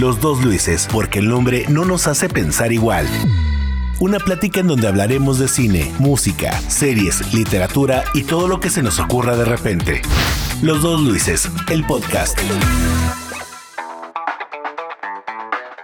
Los dos Luises, porque el nombre no nos hace pensar igual. Una plática en donde hablaremos de cine, música, series, literatura y todo lo que se nos ocurra de repente. Los dos Luises, el podcast.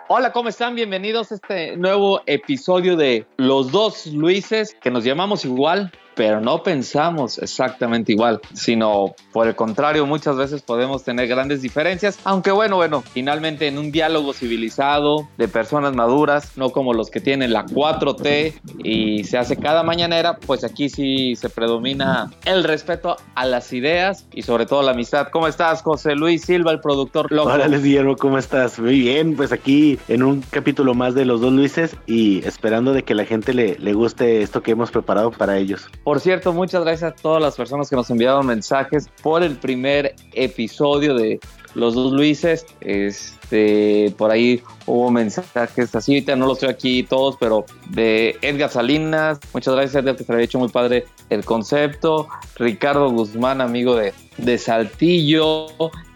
Hola, ¿cómo están? Bienvenidos a este nuevo episodio de Los dos Luises, que nos llamamos igual, pero no pensamos exactamente igual, sino por el contrario, muchas veces podemos tener grandes diferencias, aunque bueno, bueno, finalmente en un diálogo civilizado de personas maduras, no como los que tienen la 4T y se hace cada mañanera, pues aquí sí se predomina el respeto a las ideas y sobre todo la amistad. ¿Cómo estás, José Luis Silva, el productor loco? Hola, Les Guillermo, ¿cómo estás? Muy bien, pues aquí en un capítulo más de Los Dos Luises y esperando de que la gente le, le guste esto que hemos preparado para ellos. Por cierto, muchas gracias a todas las personas que nos enviaron mensajes por el primer episodio de Los Dos Luises. Este, por ahí hubo mensajes así, no los estoy aquí todos, pero de Edgar Salinas. Muchas gracias, Edgar, que se había hecho muy padre el concepto. Ricardo Guzmán, amigo de, de Saltillo.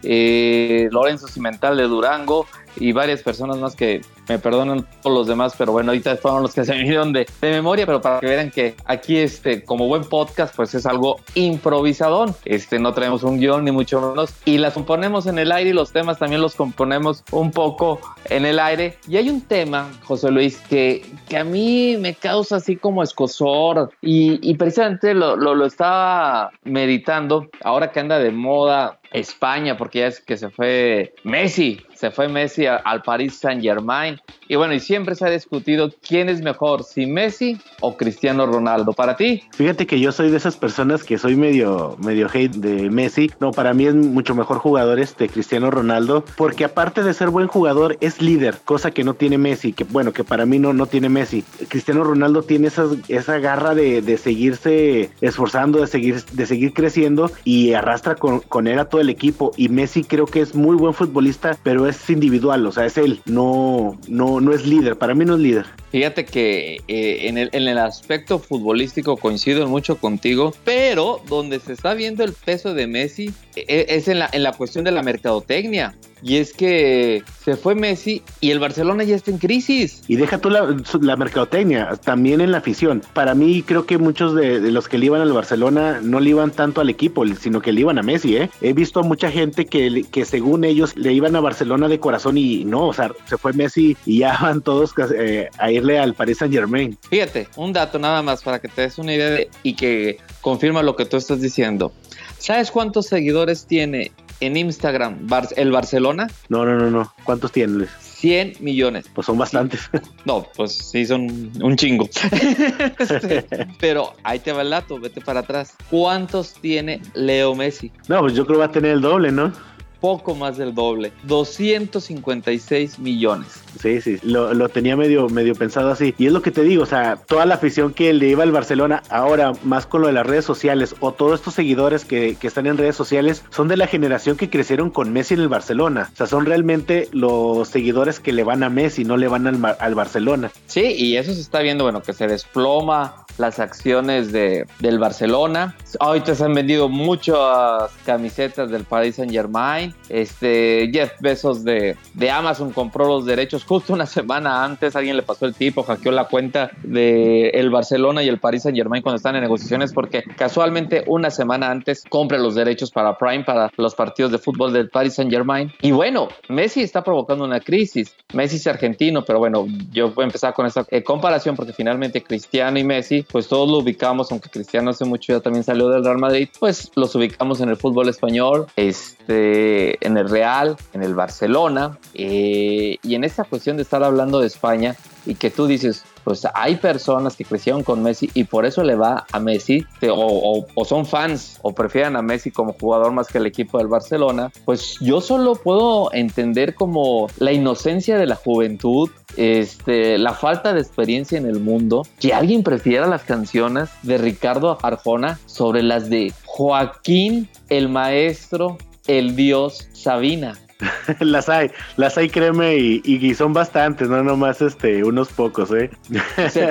Eh, Lorenzo Cimental de Durango y varias personas más que me perdonan todos los demás, pero bueno, ahorita fueron los que se vinieron de, de, memoria, pero para que vean que aquí, este, como buen podcast, pues es algo improvisadón. Este, no traemos un guion ni mucho menos y las componemos en el aire y los temas también los componemos un poco en el aire. Y hay un tema, José Luis, que, que a mí me causa así como escosor y, y precisamente lo, lo, lo estaba meditando ahora que anda de moda España, porque ya es que se fue Messi, se fue Messi al Paris Saint Germain. Y bueno, y siempre se ha discutido quién es mejor, si Messi o Cristiano Ronaldo. Para ti. Fíjate que yo soy de esas personas que soy medio, medio hate de Messi. No, para mí es mucho mejor jugador este Cristiano Ronaldo, porque aparte de ser buen jugador, es líder, cosa que no tiene Messi, que bueno, que para mí no, no tiene Messi. Cristiano Ronaldo tiene esa, garra de, de seguirse esforzando, de seguir, de seguir creciendo y arrastra con, con él a todo el equipo. Y Messi creo que es muy buen futbolista, pero es individual, o sea, es él, no, no, no es líder, para mí no es líder. Fíjate que eh, en, el, en, el, aspecto futbolístico coincido mucho contigo, pero donde se está viendo el peso de Messi eh, es en la, en la cuestión de la mercadotecnia. Y es que se fue Messi y el Barcelona ya está en crisis. Y deja tú la, la mercadotecnia, también en la afición. Para mí creo que muchos de, de, los que le iban al Barcelona no le iban tanto al equipo, sino que le iban a Messi. ¿eh? He visto a mucha gente que, que según ellos le iban a Barcelona de corazón y no, o sea, se fue Messi y ya van todos eh, a irle al Paris Saint Germain. Fíjate, un dato nada más para que te des una idea de, y que confirma lo que tú estás diciendo. ¿Sabes cuántos seguidores tiene en Instagram Bar el Barcelona? No, no, no, no. ¿Cuántos tiene, Luis? 100 millones. Pues son bastantes. No, pues sí, son un chingo. este, pero ahí te va el dato, vete para atrás. ¿Cuántos tiene Leo Messi? No, pues yo creo que va a tener el doble, ¿no? Poco más del doble. 256 millones. Sí, sí, lo, lo, tenía medio, medio pensado así. Y es lo que te digo, o sea, toda la afición que le iba al Barcelona, ahora más con lo de las redes sociales, o todos estos seguidores que, que, están en redes sociales, son de la generación que crecieron con Messi en el Barcelona. O sea, son realmente los seguidores que le van a Messi, no le van al, al Barcelona. Sí, y eso se está viendo, bueno, que se desploma las acciones de, del Barcelona. Ahorita se han vendido muchas camisetas del Paris Saint Germain. Este, Jeff Bezos de, de Amazon compró los derechos justo una semana antes. Alguien le pasó el tipo, hackeó la cuenta de el Barcelona y el Paris Saint Germain cuando están en negociaciones porque casualmente una semana antes compra los derechos para Prime, para los partidos de fútbol del Paris Saint Germain. Y bueno, Messi está provocando una crisis. Messi es argentino, pero bueno, yo voy a empezar con esta eh, comparación porque finalmente Cristiano y Messi pues todos lo ubicamos, aunque Cristiano hace mucho ya también salió del Real Madrid, pues los ubicamos en el fútbol español, este, en el Real, en el Barcelona, eh, y en esta cuestión de estar hablando de España y que tú dices, pues hay personas que crecieron con Messi y por eso le va a Messi, o, o, o, son fans o prefieren a Messi como jugador más que el equipo del Barcelona, pues yo solo puedo entender como la inocencia de la juventud, este, la falta de experiencia en el mundo, que alguien prefiera las canciones de Ricardo Arjona sobre las de Joaquín, el maestro, el dios Sabina. las hay, las hay, créeme, y, y, son bastantes, no nomás este, unos pocos, ¿eh? ¿Se,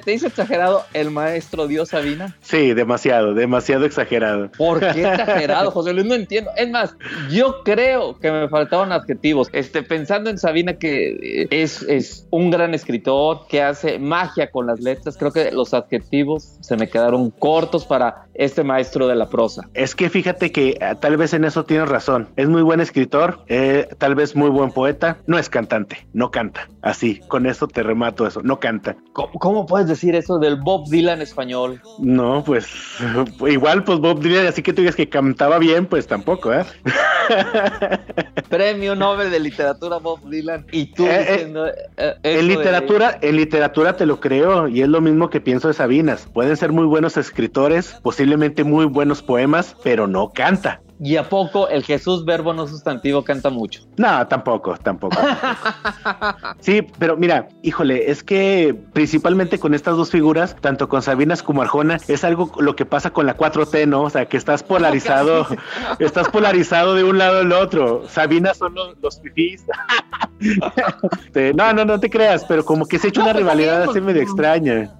te, hizo exagerado el maestro Dios Sabina? Sí, demasiado, demasiado exagerado. ¿Por qué exagerado, José Luis? No entiendo. Es más, yo creo que me faltaban adjetivos. Este, pensando en Sabina, que es, es un gran escritor, que hace magia con las letras, creo que los adjetivos se me quedaron cortos para este maestro de la prosa. Es que fíjate que eh, tal vez en eso tienes razón. Es muy buen escritor, eh, tal vez muy buen poeta, no es cantante, no canta. Así, con eso te remato eso, no canta. ¿Cómo, puedes decir eso del Bob Dylan español? No, pues igual, pues Bob Dylan, así que tú digas que cantaba bien, pues tampoco, ¿eh? Premio Nobel de Literatura Bob Dylan. Y tú eh, diciendo, en literatura, en literatura te lo creo, y es lo mismo que pienso de Sabinas. Pueden ser muy buenos escritores, posiblemente muy buenos poemas, pero no canta. ¿Y a poco el Jesús verbo no sustantivo canta mucho? No, tampoco, tampoco. sí, pero mira, híjole, es que principalmente con estas dos figuras, tanto con Sabinas como Arjona, es algo lo que pasa con la 4T, ¿no? O sea, que estás polarizado, estás polarizado de un lado al otro. Sabinas son los, los no, no, no te creas, pero como que se ha hecho una rivalidad así medio extraña.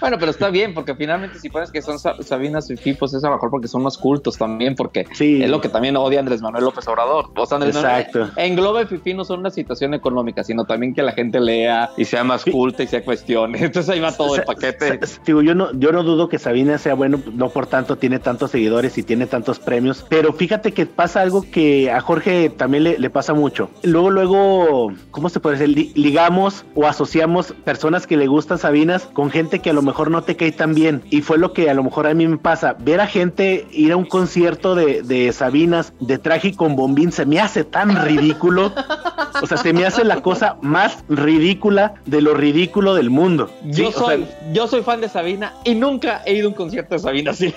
bueno, pero está bien, porque finalmente si pones que son Sabinas y pues es a lo mejor porque son más cultos también porque es lo que también odia Andrés Manuel López Obrador. O sea, Andrés Exacto. Manuel, engloba el FIFI no solo una situación económica, sino también que la gente lea y sea más culta y sea cuestione. Entonces ahí va todo el paquete. Digo, yo no, yo no dudo que Sabina sea bueno, no por tanto tiene tantos seguidores y tiene tantos premios, pero fíjate que pasa algo que a Jorge también le, pasa mucho. Luego, luego, ¿cómo se puede decir? Ligamos o asociamos personas que le gustan Sabinas con gente que a lo mejor no te cae tan bien. Y fue lo que a lo mejor a mí me pasa. Ver a gente ir a un concierto de, Sabinas de traje con bombín se me hace tan ridículo. O sea, se me hace la cosa más ridícula de lo ridículo del mundo. Yo, soy, yo soy fan de Sabina y nunca he ido a un concierto de Sabina así.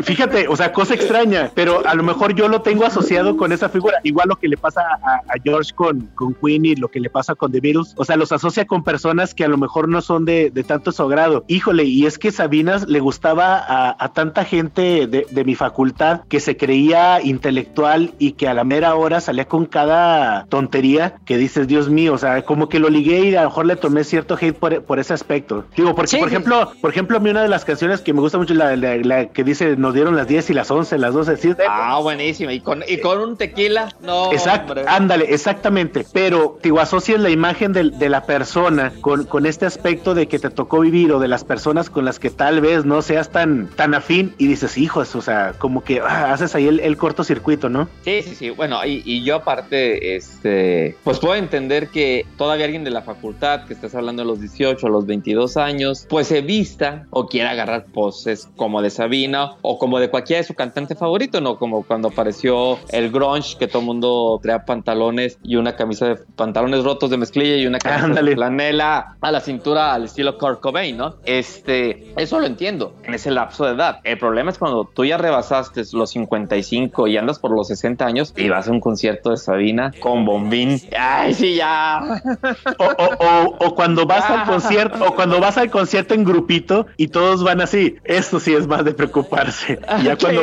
Fíjate, o sea, cosa extraña, pero a lo mejor yo lo tengo asociado con esa figura. Igual lo que le pasa a, George con, con Queen y lo que le pasa con The Beatles. O sea, los asocia con personas que a lo mejor no son de, tanto su grado. Híjole, y es que Sabinas le gustaba a, tanta gente de, de mi facultad que se creía intelectual y que a la mera hora salía con cada tontería que dices, Dios mío, o sea, como que lo ligué y a lo mejor le tomé cierto hate por, ese aspecto. Digo, porque, por ejemplo, por ejemplo, a mí una de las canciones que me gusta mucho es la, que dice, nos dieron las 10 y las 11, las 12, ¿sí? Ah, buenísima. Y con, y con un tequila, no. Exacto, ándale, exactamente. Pero, digo, asocias la imagen de, de la persona con, con este aspecto de que te tocó vivir o de las personas con las que tal vez no seas tan, tan afín y dices, hijos, o sea, como que ah, haces ahí el, cortocircuito, ¿no? Sí, sí, sí. Bueno, y, y, yo aparte, este, pues puedo entender que todavía alguien de la facultad, que estás hablando de los 18 o los 22 años, pues se vista o quiera agarrar poses como de Sabina o como de cualquiera de su cantante favorito, ¿no? Como cuando apareció el grunge, que todo el mundo traía pantalones y una camisa de pantalones rotos de mezclilla y una camisa de flanela a la cintura al estilo Kurt Cobain, ¿no? Este, eso lo entiendo en ese lapso de edad. El problema es cuando tú ya rebasaste los 55 y andas por los 60 años y vas a un concierto de Sabina con bombín. Ay, sí, ya. O, cuando vas al concierto, o cuando vas al concierto en grupito y todos van así. Eso sí es más de preocuparse. Ya cuando,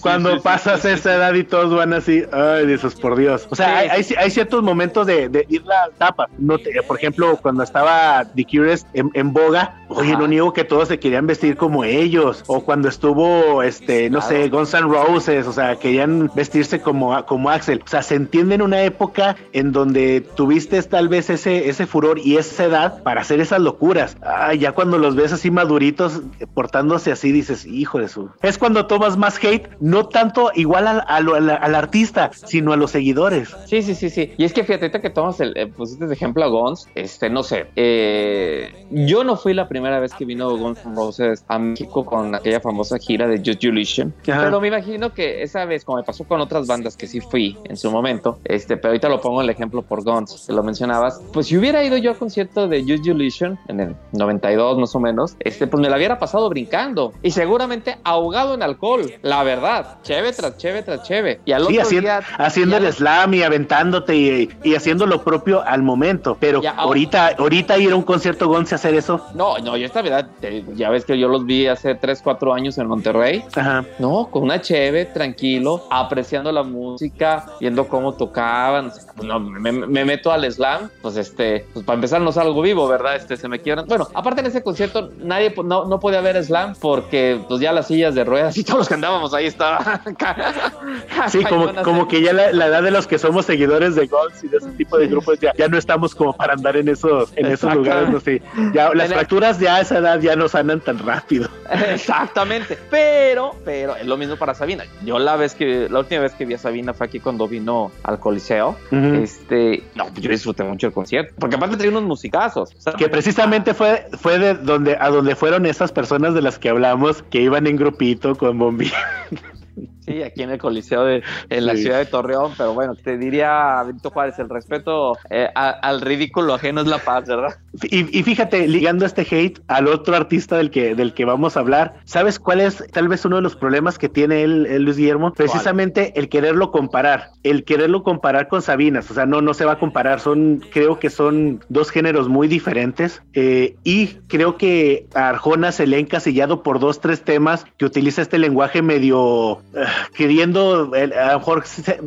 cuando pasas esa edad y todos van así, ay, Dios por Dios. O sea, hay, hay, ciertos momentos de, ir la tapa. No por ejemplo, cuando estaba The Curious en, boga, oye, no niego que todos se querían vestir como ellos. O cuando estuvo, este, no sé, Guns N' Roses, o sea, querían vestirse como, como Axel. O sea, se entiende en una época en donde tuviste tal vez ese, ese furor y esa edad para hacer esas locuras. Ah, ya cuando los ves así maduritos, portándose así, dices, hijo de su. Es cuando tomas más hate, no tanto igual al, al, artista, sino a los seguidores. Sí, sí, sí, sí. Y es que fíjate que tomas el, eh, pusiste de ejemplo a Guns, este, no sé, eh, yo no fui la primera vez que vino Guns N' Roses a México con aquella famosa gira de Just pero me imagino que esa vez, como me pasó con otras bandas que sí fui en su momento, este, pero ahorita lo pongo el ejemplo por Guns, que lo mencionabas, pues si hubiera ido yo al concierto de Use Illusion en el 92 más o menos, este, pues me la hubiera pasado brincando y seguramente ahogado en alcohol, la verdad, cheve tras cheve tras cheve. Y al otro día, haciendo el slam y aventándote y, haciendo lo propio al momento, pero ahorita, ahorita ir a un concierto Guns y hacer eso. No, no, yo esta verdad, ya ves que yo los vi hace 3, 4 años en Monterrey. Ajá. No, con una cheve, tranquilo, apreciando la música, viendo cómo tocaban. no, me, meto al slam, pues este, pues para empezar no salgo vivo, ¿verdad? Este, se me quiebran. Bueno, aparte en ese concierto nadie, no, no podía ver slam porque pues ya las sillas de ruedas y todos los que andábamos ahí estaban. sí, como, como que ya la, edad de los que somos seguidores de Golds y de ese tipo de grupos ya, ya no estamos como para andar en esos, en esos lugares, no sé. Ya, las fracturas ya a esa edad ya no sanan tan rápido. Exactamente. Pero, pero es lo mismo para Sabina. Yo la vez que, la última vez que vi a Sabina fue aquí cuando vino al Coliseo. Este, no, pues yo disfruté mucho el concierto. Porque aparte traía unos musicazos. que precisamente fue, fue de donde, a donde fueron esas personas de las que hablamos que iban en grupito con bombillas. Sí, aquí en el Coliseo de en la ciudad de Torreón, pero bueno, te diría Benito Juárez, el respeto eh, al ridículo ajeno es la paz, ¿verdad? Y, fíjate, ligando este hate al otro artista del que, del que vamos a hablar, ¿sabes cuál es tal vez uno de los problemas que tiene él, Luis Guillermo? Precisamente el quererlo comparar, el quererlo comparar con Sabinas, o sea, no, no se va a comparar, son, creo que son dos géneros muy diferentes eh, y creo que a Arjona se le ha encasillado por dos, tres temas que utiliza este lenguaje medio... Eh, queriendo a lo mejor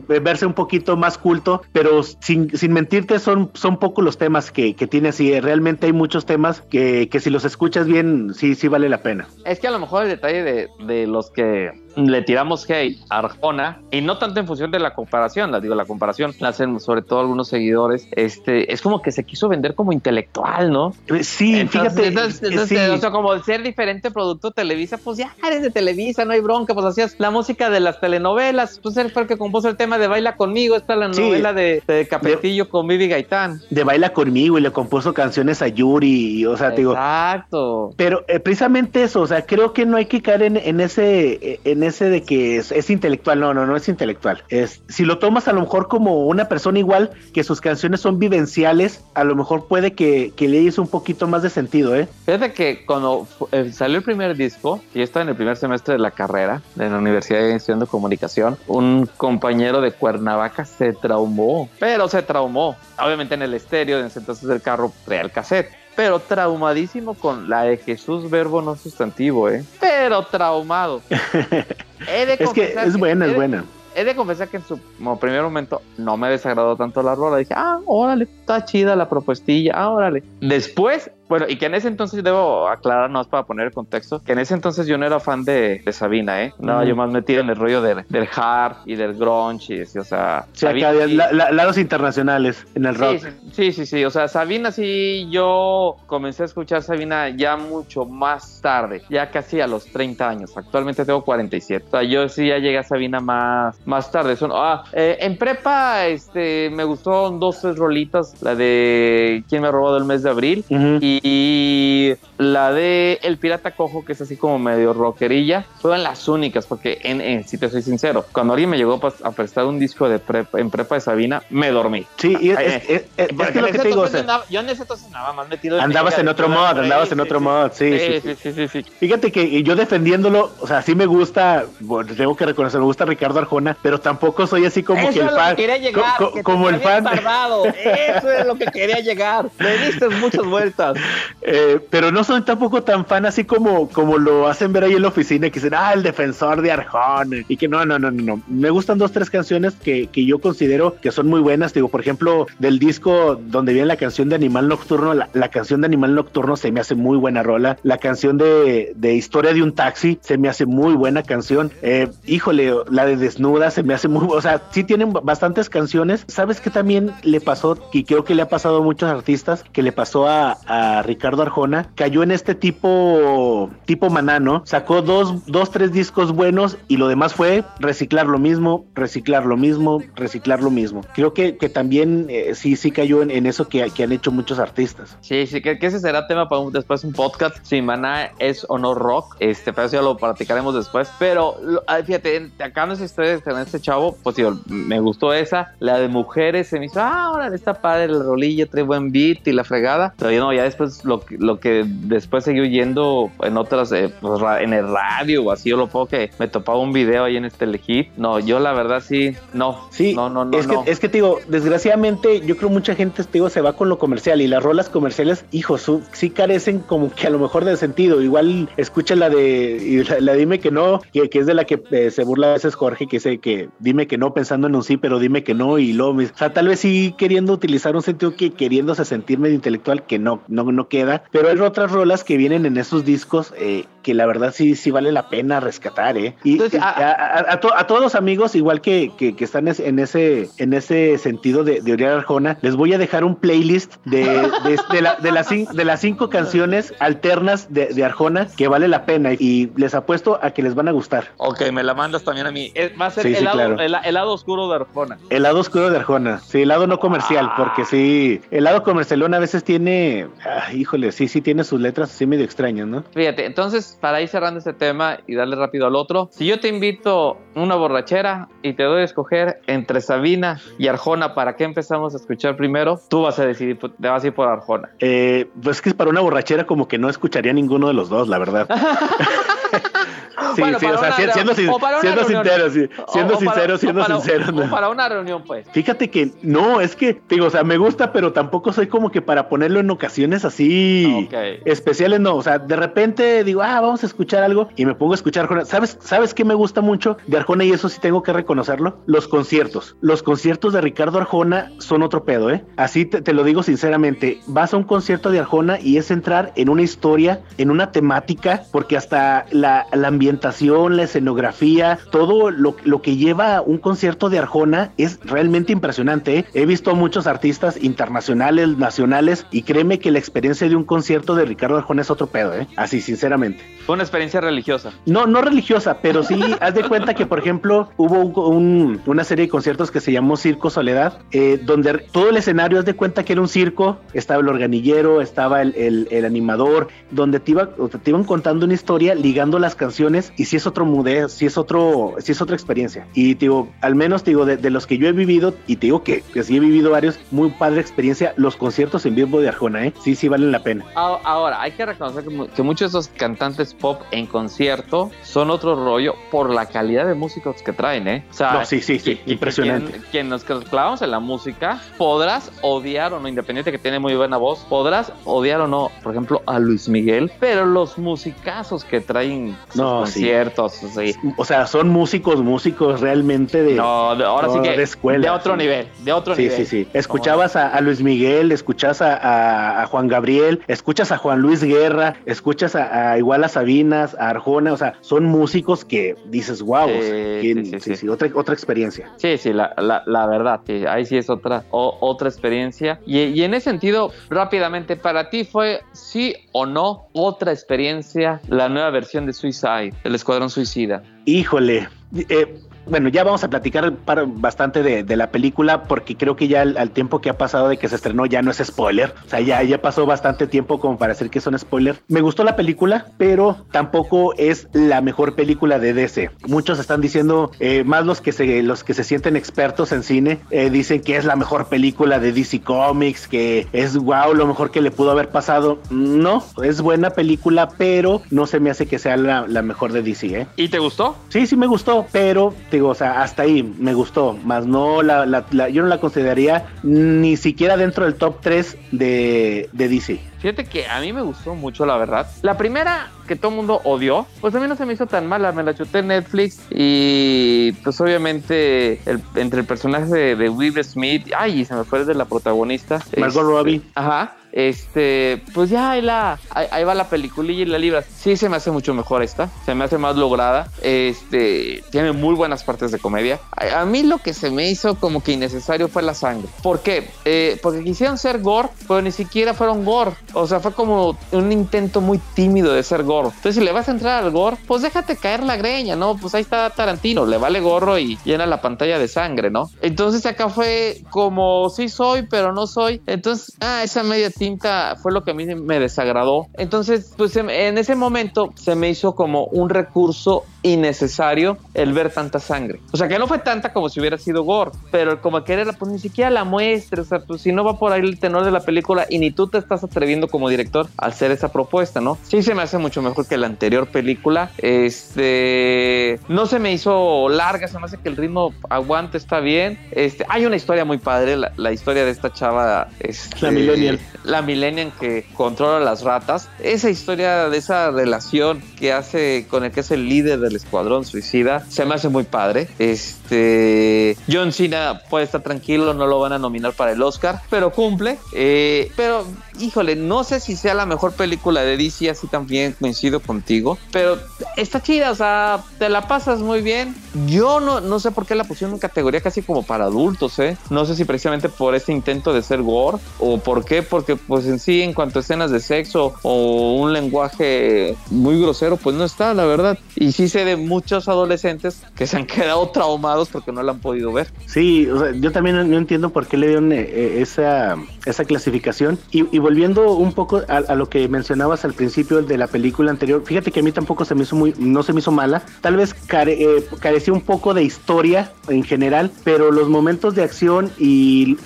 verse un poquito más culto, pero sin, sin mentirte son, son pocos los temas que, que tiene así. Realmente hay muchos temas que, que si los escuchas bien, sí, sí vale la pena. Es que a lo mejor el detalle de, de los que le tiramos hate a Arjona y no tanto en función de la comparación, la digo, la comparación la hacen sobre todo algunos seguidores, este, es como que se quiso vender como intelectual, ¿no? Eh, sí, fíjate. Entonces, O sea, como ser diferente producto Televisa, pues ya eres de Televisa, no hay bronca, pues hacías la música de las telenovelas, pues él fue el que compuso el tema de Baila conmigo, esta la novela de, de Capetillo con Vivi Gaitán. De Baila conmigo y le compuso canciones a Yuri, o sea, digo. Exacto. Pero eh, precisamente eso, o sea, creo que no hay que caer en, en ese, en ese de que es, intelectual, no, no, no es intelectual. Es, si lo tomas a lo mejor como una persona igual, que sus canciones son vivenciales, a lo mejor puede que, que le hizo un poquito más de sentido, ¿eh? Fíjate que cuando eh, salió el primer disco, y estaba en el primer semestre de la carrera de la Universidad de Estudiando Comunicación, un compañero de Cuernavaca se traumó, pero se traumó. Obviamente en el estéreo, en ese entonces el carro real cassette pero traumadísimo con la de Jesús verbo no sustantivo, ¿eh? Pero traumado. es que es buena, es buena. He de confesar que en su primer momento no me desagradó tanto la rola. Dije, ah, órale, está chida la propuestilla, ah, órale. Después bueno, y que en ese entonces debo aclarar, no para poner el contexto, que en ese entonces yo no era fan de, Sabina, ¿eh? No, yo más metido en el rollo del hard y del grunge, y, o sea... Sí, acá lados internacionales en el rock. Sí, sí, sí, o sea, Sabina sí, yo comencé a escuchar Sabina ya mucho más tarde, ya casi a los 30 años, actualmente tengo 47, o sea, yo sí ya llegué a Sabina más, más tarde. Son, ah, eh, en prepa este, me gustó dos, tres rolitas, la de ¿Quién me ha robado el mes de abril? y y la de El Pirata Cojo, que es así como medio rockerilla, fueron las únicas, porque en, si te soy sincero, cuando alguien me llegó a prestar un disco de prepa, en prepa de Sabina, me dormí. Sí, y es, lo que te digo. yo en ese entonces nada más metido en Andabas en otro mod, andabas en otro mod, sí sí sí, sí Fíjate que yo defendiéndolo, o sea, sí me gusta, bueno, tengo que reconocer, me gusta Ricardo Arjona, pero tampoco soy así como que el fan. como el fan. Eso es lo que quería llegar. Me diste muchas vueltas. Eh, pero no soy tampoco tan fan así como, como lo hacen ver ahí en la oficina, que dicen, ah, el defensor de Arjona. Y que no, no, no, no, no. Me gustan dos, tres canciones que, que yo considero que son muy buenas. Digo, por ejemplo, del disco donde viene la canción de Animal Nocturno, la, canción de Animal Nocturno se me hace muy buena rola. La canción de, de Historia de un Taxi se me hace muy buena canción. Eh, híjole, la de Desnuda se me hace muy, o sea, sí tienen bastantes canciones. ¿Sabes qué también le pasó? Y creo que le ha pasado a muchos artistas, que le pasó a Ricardo Arjona, cayó en este tipo, tipo manano, sacó dos, dos, tres discos buenos y lo demás fue reciclar lo mismo, reciclar lo mismo, reciclar lo mismo. Creo que, que también eh, sí, sí cayó en, eso que, que, han hecho muchos artistas. Sí, sí, que, ese será tema para después un podcast, si Maná es o no rock, este, pero eso ya lo platicaremos después, pero fíjate, acá no sé ustedes en este chavo, pues digo, me gustó esa, la de mujeres se me hizo, ah, ahora está padre el rolillo, trae buen beat y la fregada, pero no, ya después lo, lo que después seguí oyendo en otras, eh, pues, en el radio o así, yo lo puedo que me topaba un video ahí en este Telehit, no, yo la verdad sí, no, sí, no, no, no, es que, no. es que te digo, desgraciadamente yo creo mucha gente, te digo, se va con lo comercial y las rolas comerciales, hijos, sí carecen como que a lo mejor de sentido, igual escucha la de, la, la dime que no, que, que, es de la que eh, se burla a veces Jorge, que dice que dime que no pensando en un sí, pero dime que no y luego, o sea, tal vez sí queriendo utilizar un sentido que queriéndose sentir medio intelectual que no, no, no queda, pero hay otras rolas que vienen en esos discos eh, que la verdad sí, sí vale la pena rescatar, ¿eh? Y Entonces, a, a, a, to, a, todos los amigos, igual que, que, que, están en ese, en ese sentido de, de Oriar Arjona, les voy a dejar un playlist de, de, de, la, de, las, de las cinco canciones alternas de, de, Arjona que vale la pena y les apuesto a que les van a gustar. Ok, me la mandas también a mí. Va a ser sí, el, sí, lado, claro. el, el, lado oscuro de Arjona. El lado oscuro de Arjona, sí, el lado no comercial, ah. porque sí, el lado comercialón a veces tiene, híjole, sí, sí tiene sus letras así medio extrañas, ¿no? Fíjate, entonces, para ir cerrando este tema y darle rápido al otro, si yo te invito una borrachera y te doy a escoger entre Sabina y Arjona, ¿para qué empezamos a escuchar primero? Tú vas a decidir, te vas a ir por Arjona. Eh, pues que para una borrachera como que no escucharía ninguno de los dos, la verdad. Sí, bueno, sí, o sea, una, siendo, siendo, siendo sincero, sí, siendo o, sincero, siendo para, sincero. No. para una reunión, pues. Fíjate que no, es que, digo, o sea, me gusta, pero tampoco soy como que para ponerlo en ocasiones así okay. especiales, no. O sea, de repente digo, ah, vamos a escuchar algo y me pongo a escuchar Arjona. ¿Sabes, ¿Sabes qué me gusta mucho de Arjona y eso sí tengo que reconocerlo? Los conciertos. Los conciertos de Ricardo Arjona son otro pedo, ¿eh? Así te, te lo digo sinceramente. Vas a un concierto de Arjona y es entrar en una historia, en una temática, porque hasta la, la ambientación, la escenografía, todo lo, lo, que lleva un concierto de Arjona es realmente impresionante. ¿eh? He visto a muchos artistas internacionales, nacionales, y créeme que la experiencia de un concierto de Ricardo Arjona es otro pedo, ¿eh? así sinceramente. Fue una experiencia religiosa. No, no religiosa, pero sí, haz de cuenta que, por ejemplo, hubo un, un, una serie de conciertos que se llamó Circo Soledad, eh, donde todo el escenario, haz de cuenta que era un circo, estaba el organillero, estaba el, el, el animador, donde te, iba, te iban contando una historia ligando las canciones y si es otro mudeo, si es otro, si es otra experiencia. Y te digo, al menos te digo, de, de, los que yo he vivido, y te digo que, que sí he vivido varios, muy padre experiencia, los conciertos en vivo de Arjona, ¿eh? Sí, sí valen la pena. Ahora, hay que reconocer que, que muchos de esos cantantes pop en concierto son otro rollo por la calidad de músicos que traen, ¿eh? O sea, no, sí, sí, sí, que, impresionante. Quien, quien, nos clavamos en la música, podrás odiar o no, independiente que tiene muy buena voz, podrás odiar o no, por ejemplo, a Luis Miguel, pero los musicazos que traen no, conciertos, sí. O sea, son músicos, músicos realmente de. No, de, ahora no, sí que. De escuela. De otro sí. nivel, de otro sí, nivel. Sí, sí, sí. Escuchabas a, a, Luis Miguel, escuchas a, a, a, Juan Gabriel, escuchas a Juan Luis Guerra, escuchas a, igual a Sabinas, a Arjona, o sea, son músicos que dices, wow, sí, o sea, sí, otra, otra experiencia. Sí, sí, la, la, la verdad, ahí sí es otra, o, otra experiencia. Y, y, en ese sentido, rápidamente, ¿para ti fue sí o no otra experiencia la nueva versión de Suicide, el Escuadrón Suicida? Híjole, eh, bueno, ya vamos a platicar para, bastante de, de, la película porque creo que ya al, al, tiempo que ha pasado de que se estrenó ya no es spoiler. O sea, ya, ya pasó bastante tiempo como para decir que son spoiler. Me gustó la película, pero tampoco es la mejor película de DC. Muchos están diciendo, eh, más los que, se, los que se sienten expertos en cine, eh, dicen que es la mejor película de DC Comics, que es wow, lo mejor que le pudo haber pasado. No, es buena película, pero no se me hace que sea la, la mejor de DC. ¿eh? ¿Y te gustó? Sí, sí me gustó, pero o sea, hasta ahí me gustó, más no la, la, la, yo no la consideraría ni siquiera dentro del top 3 de, de DC. Fíjate que a mí me gustó mucho, la verdad. La primera que todo el mundo odió, pues a mí no se me hizo tan mala. Me la chuté en Netflix y pues obviamente el, entre el personaje de, de Will Smith, ay, se me fue de la protagonista. Margot este, Robbie. Ajá. Este, pues ya ahí, la, ahí, ahí, va la peliculilla y la libra. Sí, se me hace mucho mejor esta, se me hace más lograda. Este, tiene muy buenas partes de comedia. A, a mí lo que se me hizo como que innecesario fue la sangre. ¿Por qué? Eh, porque quisieron ser gore, pero ni siquiera fueron gore O sea, fue como un intento muy tímido de ser gorro. Entonces, si le vas a entrar al gore, pues déjate caer la greña, ¿no? Pues ahí está Tarantino, le vale gorro y llena la pantalla de sangre, ¿no? Entonces acá fue como sí soy, pero no soy. Entonces, ah, esa media tinta fue lo que a mí me desagradó. Entonces, pues en ese momento se me hizo como un recurso innecesario el ver tanta sangre. O sea, que no fue tanta como si hubiera sido gore, pero como que era, pues ni siquiera la muestra, o sea, pues si no va por ahí el tenor de la película y ni tú te estás atreviendo como director al hacer esa propuesta, ¿no? Sí se me hace mucho mejor que la anterior película. Este, no se me hizo larga, se me hace que el ritmo aguante, está bien. Este, hay una historia muy padre, la, historia de esta chava, este, la millennial. La millennial que controla las ratas. Esa historia de esa relación que hace con el que es el líder de Escuadrón Suicida. Se me hace muy padre. Este John Cena puede estar tranquilo, no lo van a nominar para el Oscar, pero cumple. Eh, pero híjole, no sé si sea la mejor película de DC, así también coincido contigo, pero está chida, o sea, te la pasas muy bien. Yo no, no sé por qué la pusieron en categoría casi como para adultos, ¿eh? No sé si precisamente por este intento de ser gore o por qué, porque pues en sí, en cuanto a escenas de sexo o un lenguaje muy grosero, pues no está, la verdad. Y sí de muchos adolescentes que se han quedado traumados porque no la han podido ver. Sí, o sea, yo también no entiendo por qué le dieron eh, eh, esa, esa clasificación. Y, volviendo un poco a, lo que mencionabas al principio de la película anterior, fíjate que a mí tampoco se me hizo muy, no se me hizo mala. Tal vez eh, carecía un poco de historia en general, pero los momentos de acción y,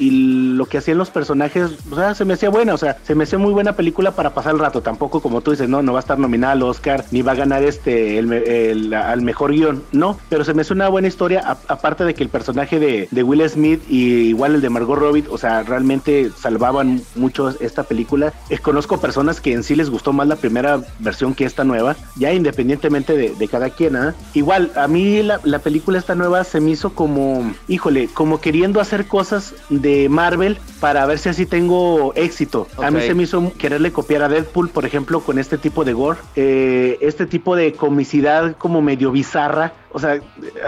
lo que hacían los personajes, o sea, se me hacía buena, o sea, se me hacía muy buena película para pasar el rato. Tampoco, como tú dices, no, no va a estar nominada al Oscar, ni va a ganar este el, al mejor guion, no, pero se me hace una buena historia, aparte de que el personaje de, de Will Smith y igual el de Margot Robbie, o sea, realmente salvaban mucho esta película. Eh, conozco personas que en sí les gustó más la primera versión que esta nueva, ya independientemente de, cada quien. ¿ah? Igual, a mí la, película esta nueva se me hizo como, híjole, como queriendo hacer cosas de Marvel para ver si así tengo éxito. A mí se me hizo quererle copiar a Deadpool, por ejemplo, con este tipo de gore, eh, este tipo de comicidad como medio bizarra o sea,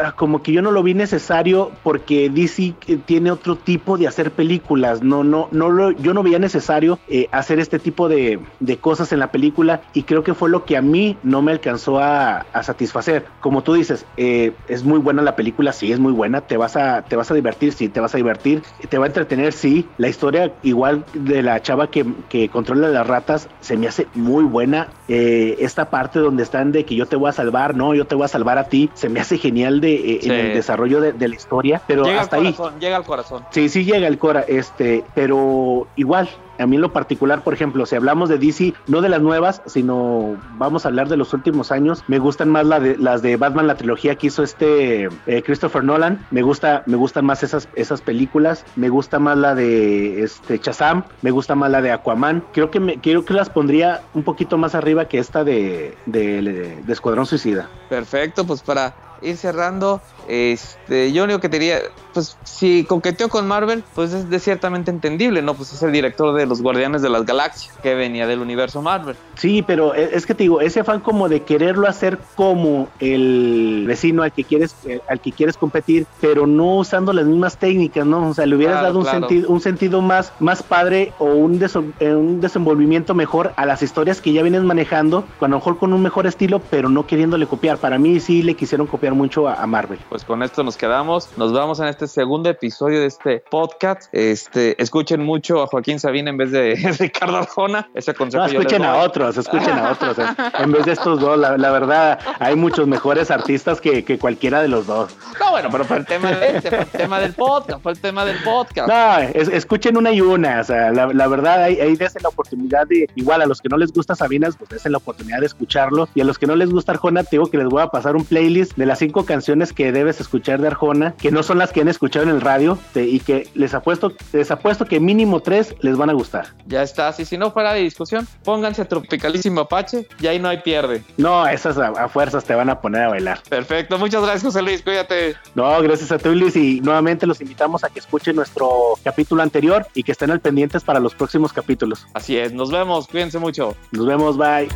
ah, como que yo no lo vi necesario porque DC eh, tiene otro tipo de hacer películas. No, no, no lo, yo no veía necesario eh, hacer este tipo de, cosas en la película y creo que fue lo que a mí no me alcanzó a, satisfacer. Como tú dices, eh, es muy buena la película, sí, es muy buena. Te vas a, te vas a divertir, sí, te vas a divertir. Te va a entretener, sí. La historia igual de la chava que, que controla las ratas se me hace muy buena. esta parte donde están de que yo te voy a salvar, no, yo te voy a salvar a ti, se me hace genial de, eh, en el desarrollo de, la historia, pero hasta ahí. Llega al corazón. Sí, sí llega al corazón, este, pero igual, a mí en lo particular, por ejemplo, si hablamos de DC, no de las nuevas, sino vamos a hablar de los últimos años, me gustan más la de, las de Batman, la trilogía que hizo este eh, Christopher Nolan, me gusta, me gustan más esas, esas películas, me gusta más la de este Shazam, me gusta más la de Aquaman, creo que me, creo que las pondría un poquito más arriba que esta de, de Escuadrón Suicida. Perfecto, pues para ir cerrando, este, yo único que te diría, pues si coqueteó con Marvel, pues es de ciertamente entendible, ¿no? Pues es el director de los Guardianes de las Galaxias, que venía del universo Marvel. Sí, pero e, es que te digo, ese afán como de quererlo hacer como el vecino al que quieres, eh, al que quieres competir, pero no usando las mismas técnicas, ¿no? O sea, le hubieras dado un sentido, un sentido más, más padre o un, eh, un desenvolvimiento mejor a las historias que ya vienes manejando, a lo mejor con un mejor estilo, pero no queriéndole copiar. Para mí sí le quisieron copiar mucho a, Marvel. Pues con esto nos quedamos. Nos vamos en este segundo episodio de este podcast. Este, escuchen mucho a Joaquín Sabina en vez de Ricardo Arjona. Ese consejo. No, escuchen a otros, escuchen a otros. en vez de estos dos, la, verdad, hay muchos mejores artistas que, que, cualquiera de los dos. No, bueno, pero fue el tema de este, fue el tema del podcast, fue el tema del podcast. No, escuchen una y una. O sea, la, la verdad, ahí, ahí desen la oportunidad de, igual a los que no les gusta Sabinas, pues desen la oportunidad de escucharlo. Y a los que no les gusta Arjona, te digo que les voy a pasar un playlist de las cinco canciones que debes escuchar de Arjona, que no son las que han escuchado en el radio y que les apuesto, les apuesto que mínimo tres les van a gustar. Ya está, y si no fuera de discusión, pónganse a Tropicalísimo Apache y ahí no hay pierde. No, esas a, fuerzas te van a poner a bailar. Perfecto, muchas gracias José Luis, cuídate. No, gracias a ti Luis y nuevamente los invitamos a que escuchen nuestro capítulo anterior y que estén al pendientes para los próximos capítulos. Así es, nos vemos, cuídense mucho. Nos vemos, bye.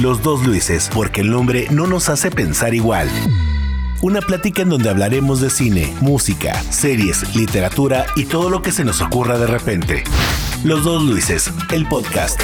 Los dos Luises, porque el nombre no nos hace pensar igual. Una plática en donde hablaremos de cine, música, series, literatura y todo lo que se nos ocurra de repente. Los dos Luises, el podcast.